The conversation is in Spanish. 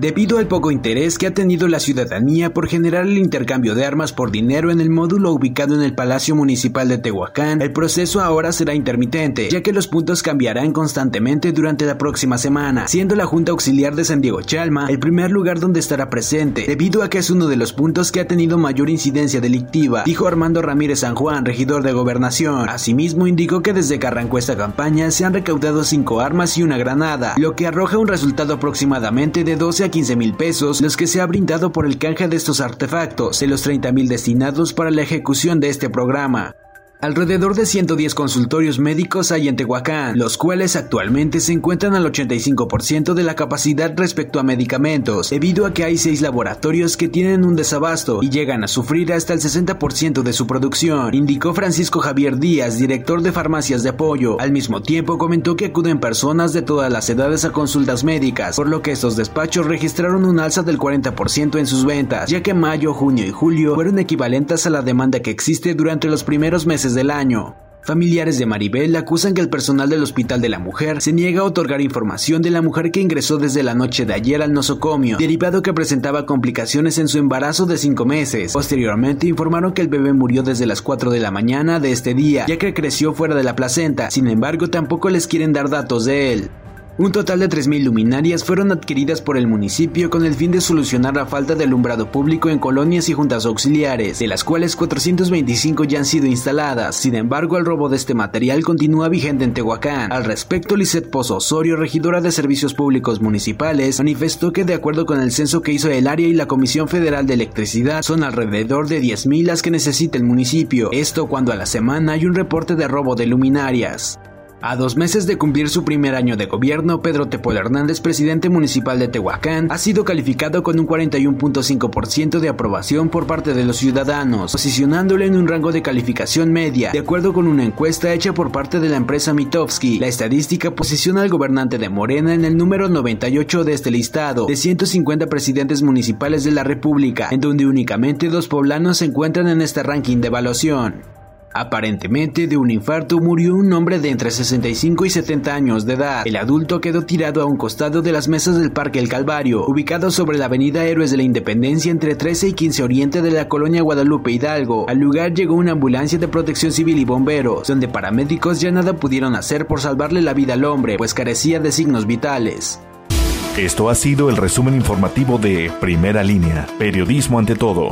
Debido al poco interés que ha tenido la ciudadanía por generar el intercambio de armas por dinero en el módulo ubicado en el Palacio Municipal de Tehuacán, el proceso ahora será intermitente, ya que los puntos cambiarán constantemente durante la próxima semana, siendo la Junta Auxiliar de San Diego Chalma el primer lugar donde estará presente, debido a que es uno de los puntos que ha tenido mayor incidencia delictiva, dijo Armando Ramírez San Juan, regidor de Gobernación. Asimismo, indicó que desde que arrancó esta campaña se han recaudado cinco armas y una granada, lo que arroja un resultado aproximadamente de 12 a 15 mil pesos, los que se ha brindado por el canje de estos artefactos, de los 30 mil destinados para la ejecución de este programa. Alrededor de 110 consultorios médicos hay en Tehuacán, los cuales actualmente se encuentran al 85% de la capacidad respecto a medicamentos, debido a que hay 6 laboratorios que tienen un desabasto y llegan a sufrir hasta el 60% de su producción, indicó Francisco Javier Díaz, director de farmacias de apoyo. Al mismo tiempo comentó que acuden personas de todas las edades a consultas médicas, por lo que estos despachos registraron un alza del 40% en sus ventas, ya que mayo, junio y julio fueron equivalentes a la demanda que existe durante los primeros meses del año. Familiares de Maribel acusan que el personal del Hospital de la Mujer se niega a otorgar información de la mujer que ingresó desde la noche de ayer al nosocomio, derivado que presentaba complicaciones en su embarazo de cinco meses. Posteriormente informaron que el bebé murió desde las 4 de la mañana de este día, ya que creció fuera de la placenta, sin embargo tampoco les quieren dar datos de él. Un total de 3.000 luminarias fueron adquiridas por el municipio con el fin de solucionar la falta de alumbrado público en colonias y juntas auxiliares, de las cuales 425 ya han sido instaladas. Sin embargo, el robo de este material continúa vigente en Tehuacán. Al respecto, Lisette Pozo Osorio, regidora de Servicios Públicos Municipales, manifestó que de acuerdo con el censo que hizo el área y la Comisión Federal de Electricidad, son alrededor de 10.000 las que necesita el municipio. Esto cuando a la semana hay un reporte de robo de luminarias. A dos meses de cumplir su primer año de gobierno, Pedro Tepol Hernández, presidente municipal de Tehuacán, ha sido calificado con un 41.5% de aprobación por parte de los ciudadanos, posicionándolo en un rango de calificación media. De acuerdo con una encuesta hecha por parte de la empresa Mitofsky, la estadística posiciona al gobernante de Morena en el número 98 de este listado, de 150 presidentes municipales de la República, en donde únicamente dos poblanos se encuentran en este ranking de evaluación. Aparentemente de un infarto murió un hombre de entre 65 y 70 años de edad. El adulto quedó tirado a un costado de las mesas del Parque El Calvario, ubicado sobre la avenida Héroes de la Independencia entre 13 y 15 Oriente de la colonia Guadalupe Hidalgo. Al lugar llegó una ambulancia de protección civil y bomberos, donde paramédicos ya nada pudieron hacer por salvarle la vida al hombre, pues carecía de signos vitales. Esto ha sido el resumen informativo de Primera Línea, Periodismo ante todo.